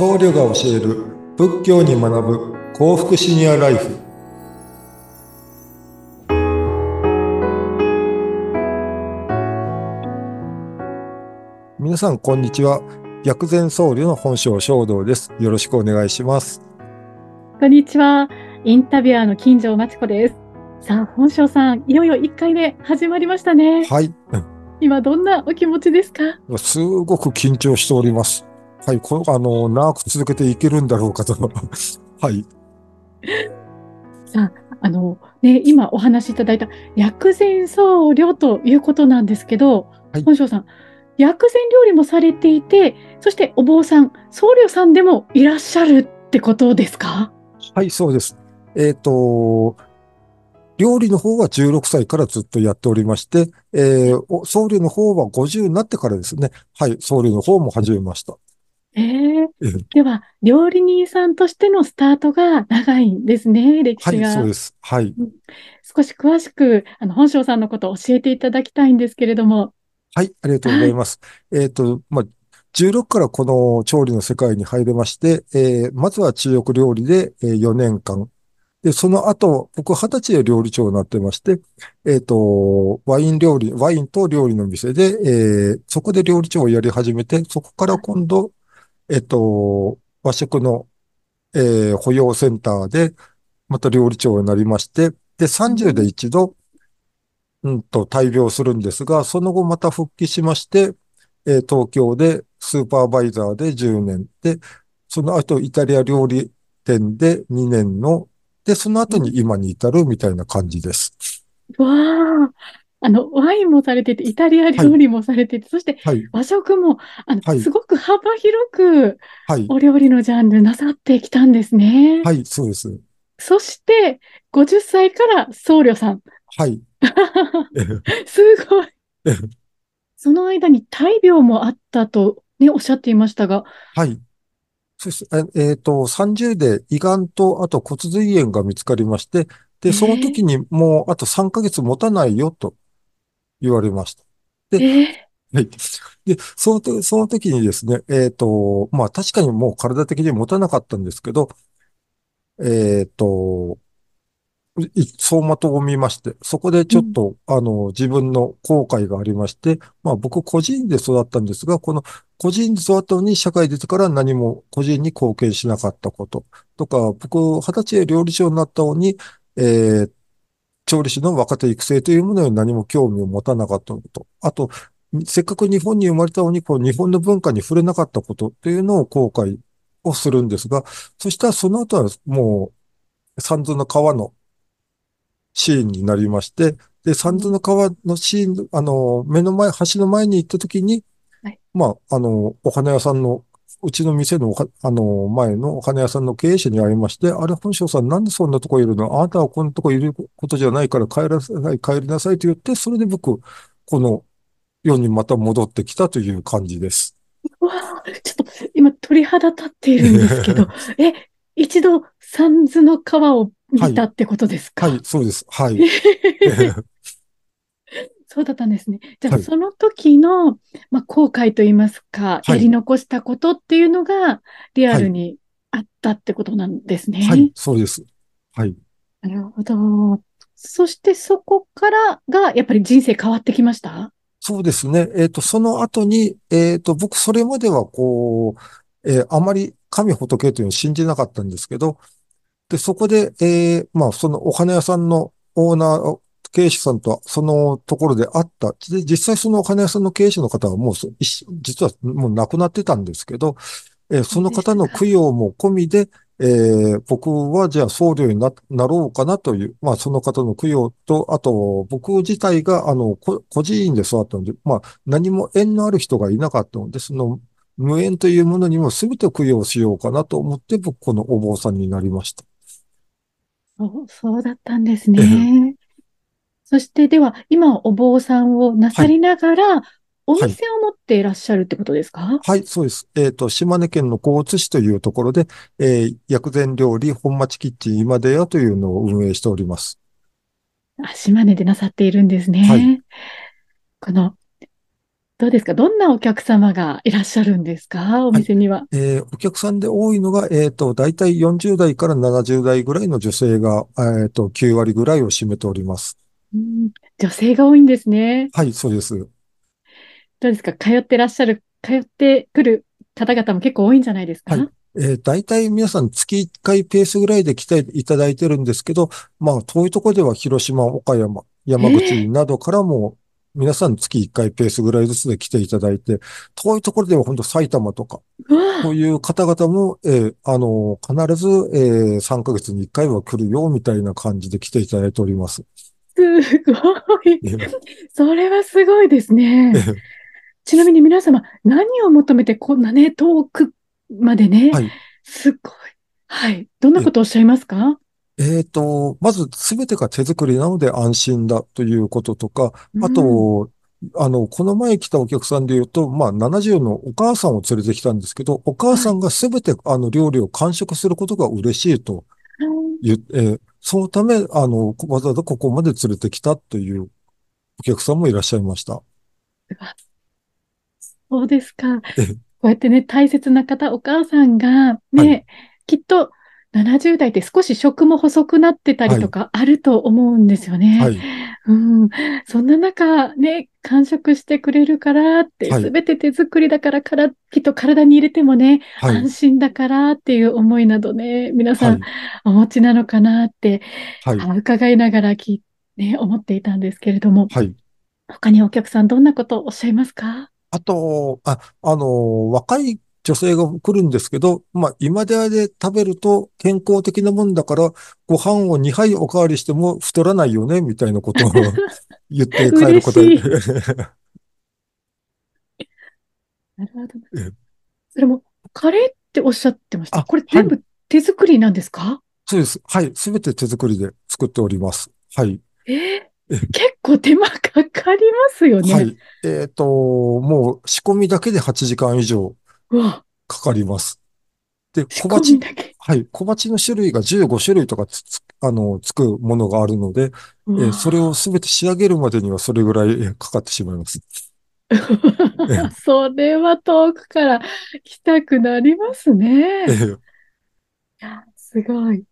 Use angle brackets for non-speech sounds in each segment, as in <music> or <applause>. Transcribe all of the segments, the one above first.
僧侶が教える仏教に学ぶ幸福シニアライフ。皆さんこんにちは。薬膳僧侶の本性衝動です。よろしくお願いします。こんにちは。インタビュアーの金城真知子です。さあ本性さんいよいよ1回目始まりましたね。はい。今どんなお気持ちですか？すごく緊張しておりますはい、この、あの、長く続けていけるんだろうかと。<laughs> はい。さあ、あの、ね、今お話しいただいた薬膳僧侶ということなんですけど、はい、本庄さん、薬膳料理もされていて、そしてお坊さん、僧侶さんでもいらっしゃるってことですか？はい、そうです。えっ、ー、と、料理の方は16歳からずっとやっておりまして、えー、僧侶の方は50になってからですね、はい、僧侶の方も始めました。ええでは、料理人さんとしてのスタートが長いんですね、歴は史い、そうです。はい。少し詳しく、あの、本庄さんのことを教えていただきたいんですけれども。はい、ありがとうございます。えっと、まあ、16からこの調理の世界に入れまして、えーまずは中国料理で、えー4年間。で、その後、僕20歳で料理長になってまして、えっと、ワイン料理、ワインと料理の店で、えーそこで料理長をやり始めて、そこから今度、えっと、和食の、えー、保養センターで、また料理長になりまして、で、30で一度、うんと、大病するんですが、その後また復帰しまして、えー、東京でスーパーバイザーで10年で、その後イタリア料理店で2年の、で、その後に今に至るみたいな感じです。わあ、あの、ワインもされてて、イタリア料理もされてて、はい、そして和食も、あの、はい、すごく幅広く、お料理のジャンルなさってきたんですね。はい、そうです。そして、50歳から僧侶さん。はい。<laughs> すごい。<laughs> その間に大病もあったと、ね、おっしゃっていましたが。はい。そして、えっ、ー、と、30で胃がんと、あと骨髄炎が見つかりまして、で、その時にもうあと3ヶ月持たないよと言われました。で、えー、はい。で、その、その時にですね、えっ、ー、と、まあ確かにもう体的に持たなかったんですけど、えっ、ー、と、走馬灯を見まして、そこでちょっと、うん、あの、自分の後悔がありまして、まあ僕個人で育ったんですが、この個人で育ったのに社会出てから何も個人に貢献しなかったこととか、僕二十歳で料理長になったのに、えー、調理師の若手育成というものに何も興味を持たなかったこと。あと、せっかく日本に生まれたのに、こう、日本の文化に触れなかったことっていうのを後悔をするんですが、そしたらその後はもう、三途の川のシーンになりまして、で、三途の川のシーン、あの、目の前、橋の前に行った時に、はい、まあ、あの、お花屋さんのうちの店のあの、前のお金屋さんの経営者に会いまして、あれ、本省さんなんでそんなとこいるの？あなたはこんなとこいることじゃないから帰らなさい、帰りなさいと言って、それで僕、この世にまた戻ってきたという感じです。わあ、ちょっと今鳥肌立っているんですけど、<laughs> え、一度三途の川を見たってことですか、はい、はい、そうです。はい。<laughs> <laughs> そうだったんですね。じゃあ、その時の、まあ、後悔といいますか、やり残したことっていうのが、リアルにあったってことなんですね。はい、そうです。はい。なるほど。そしてそこからが、やっぱり人生変わってきました？そうですね。えっ、ー、と、その後に、えっ、ー、と、僕、それまでは、こう、えー、あまり神仏というのを信じなかったんですけど、で、そこで、えー、まあ、そのお花屋さんのオーナー経営者さんとそのところで会った。で、実際そのお金屋さんの経営者の方はもう、実はもう亡くなってたんですけど、えー、その方の供養も込みで、えー、僕はじゃあ僧侶にななろうかなという、まあその方の供養と、あと僕自体があの、個人院で育ったので、まあ何も縁のある人がいなかったので、その無縁というものにも全て供養しようかなと思って僕このお坊さんになりました。そう、そうだったんですね。そしてでは、今お坊さんをなさりながら、お店を持っていらっしゃるってことですか、はい、はい、そうです。えっ、ー、と、島根県の高津市というところで、えー、薬膳料理本町キッチン今出屋というのを運営しております。あ、島根でなさっているんですね。はい、この、どうですか？どんなお客様がいらっしゃるんですか？おはい。店には。えーお客さんで多いのが、えっと、だいたい40代から70代ぐらいの女性が、えっと、9割ぐらいを占めております。うん女性が多いんですね。はい、そうです。どうですか？通ってらっしゃる、通ってくる方々も結構多いんじゃないですか？はい。えー、大体皆さん月1回ペースぐらいで来ていただいてるんですけど、まあ遠いところでは広島、岡山、山口などからも皆さん月1回ペースぐらいずつで来ていただいて、遠いところでは本当埼玉とか、そういう方々も、えーあの、必ず、えー3ヶ月に1回は来るよ、みたいな感じで来ていただいております。すごい。えーそれはすごいですね。え <laughs> ーちなみに皆様、何を求めてこんなね、遠くまでね、はい。すごい。はい。どんなことをおっしゃいますか？えっと、まずすべてが手作りなので安心だということとか、あうんと、あの、この前来たお客さんで言うと、まあ、70のお母さんを連れてきたんですけど、お母さんがすべてあの料理を完食することが嬉しいと言って、えーそのため、あの、わざわざここまで連れてきたというお客さんもいらっしゃいました。そうですか。えこうやってね、大切な方、お母さんがね、はいきっと70代って少し食も細くなってたりとかあると思うんですよね。はい。うん。そんな中、ね、完食してくれるからって、はいすべて手作りだからから、きっと体に入れてもね、はい安。心だからっていう思いなどね、皆さはいん。お持ちなのかなって、はい。あ伺いながら聞いね、思っていたんですけれども、はい。他にお客さんどんなことをおっしゃいますか？あと、あ、あの、若い女性が来るんですけど、まあ、今でで食べると健康的なもんだから、ご飯を2杯おかわりしても太らないよね、みたいなことを <laughs> 言って帰ること嬉で。<laughs> なるほど。えそれも、カレーっておっしゃってました。あこれ全部手作りなんですか？そうです。はい。すべて手作りで作っております。はい。えーえ結構手間かかりますよね。はい。えっと、もう仕込みだけで8時間以上かかります。で、小鉢。はい。小鉢の種類が15種類とかつつ、あの、つくものがあるので、えーそれをすべて仕上げるまでにはそれぐらいえーかかってしまいます。<laughs> えそれは遠くから来たくなりますね。いえーや、すごい。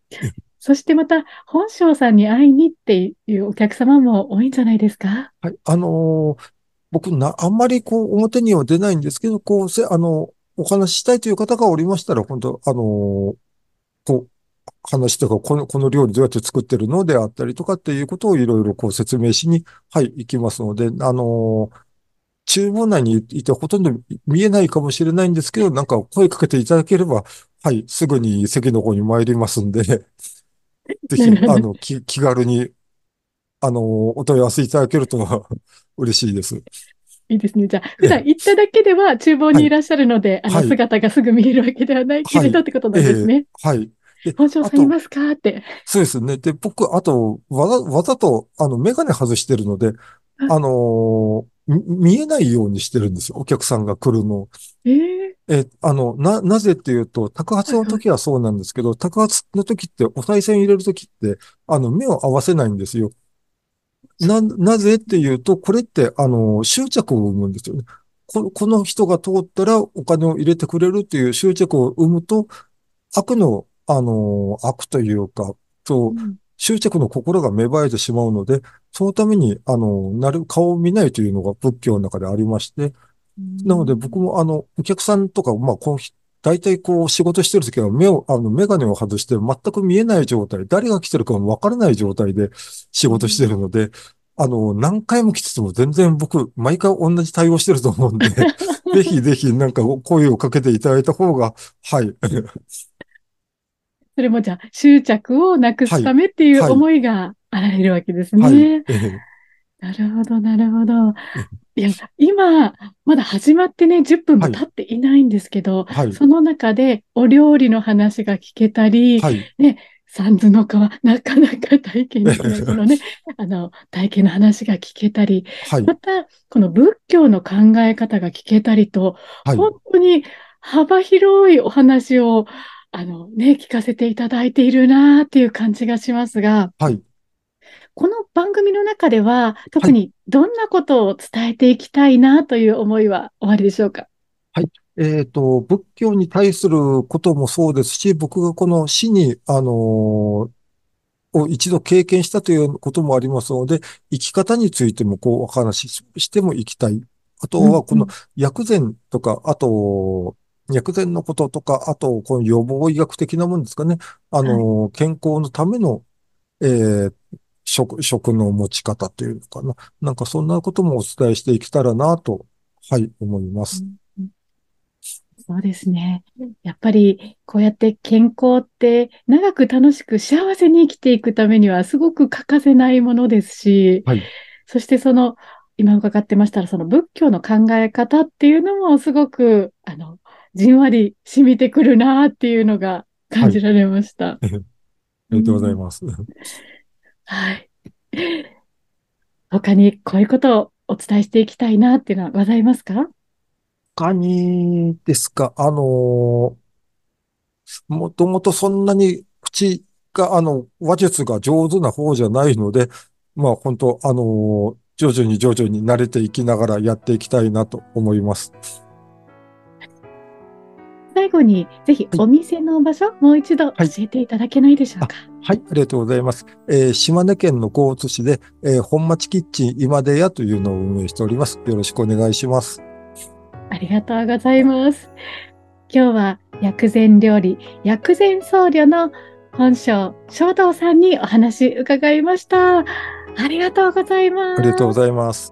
そしてまた、本庄さんに会いにっていうお客様も多いんじゃないですか？はい。あのー僕な、あんまりこう、表には出ないんですけど、こう、せ、あの、お話ししたいという方がおりましたら、本当あのーこう、話とか、この、この料理どうやって作ってるのであったりとかっていうことをいろいろこう説明しに、はい、行きますので、あのー厨房内にいてほとんど見えないかもしれないんですけど、なんか声かけていただければ、はい、すぐに席の方に参りますんで、<laughs> ぜひ、あの、気、気軽に、あのーお問い合わせいただけると <laughs> 嬉しいです。いいですね。じゃあ、普段行っただけでは厨房にいらっしゃるので、あの、はい姿がすぐ見えるわけではないけれどってことなんですね。はい。で本庄さんいますか？って。そうですね。で、僕、あと、わざ、わざと、あの、メガネ外してるので、あのーみ見えないようにしてるんですよ。お客さんが来るのを。えええ、あの、な、なぜっていうと、宅発の時はそうなんですけど、宅発の時って、お賽銭入れる時って、あの、目を合わせないんですよ。な、なぜっていうと、これって、あの、執着を生むんですよね。ここの人が通ったらお金を入れてくれるっていう執着を生むと、悪の、あの、悪というか、と、執着の心が芽生えてしまうので、そのために、あの、なる、顔を見ないというのが仏教の中でありまして、なので僕もあの、お客さんとか、まあ、大体こう仕事してるときは目を、あの、メガネを外して全く見えない状態、誰が来てるかもわからない状態で仕事してるので、あの、何回も来てても全然僕、毎回同じ対応してると思うんで、<laughs> ぜひぜひなんか声をかけていただいた方が、はい。<laughs> それもじゃあ、執着をなくすためっていうはい思いがあられるわけですはい。ね。ええなるほど、なるほど。いや、今、まだ始まってね、10分も経っていないんですけど、はい。その中でお料理の話が聞けたり、はい。三途の川、なかなか体験できない、このね、<laughs> あの、体験の話が聞けたり、はい。また、この仏教の考え方が聞けたりと、はい。本当に幅広いお話を、あのね、聞かせていただいているなっていう感じがしますが、はい。この番組の中では、特にどんなことを伝えていきたいなという思いはおありでしょうか？はい。えっ、ー、と、仏教に対することもそうですし、僕がこの死に、あのを一度経験したということもありますので、生き方についてもこうお話ししてもいきたい。あとはこの薬膳とか、あと、薬膳のこととか、あと、この予防医学的なもんですかね。あの、健康のための、えー、食、食の持ち方というのかな。なんかそんなこともお伝えしていけたらなと、はい、思います。うんそうですね。やっぱりこうやって健康って長く楽しく幸せに生きていくためにはすごく欠かせないものですし、はい、そしてその今伺ってましたらその仏教の考え方っていうのもすごくあのじんわり染みてくるなっていうのが感じられました。はい、ありがとうございます。うん、はい。他にこういうことをお伝えしていきたいなっていうのはございますか？他にですか、あの、もともとそんなに口が、あの、話術が上手な方じゃないので、まあ本当、あの、徐々に徐々に慣れていきながらやっていきたいなと思います。最後に、ぜひお店の場所、はい、もう一度教えていただけないでしょうか。はい、ありがとうございます。えー、島根県の高津市で、えー、本町キッチン今出屋というのを運営しております。よろしくお願いします。ありがとうございます。今日は薬膳料理、薬膳僧侶の本性、正道さんにお話伺いました。ありがとうございます。ありがとうございます。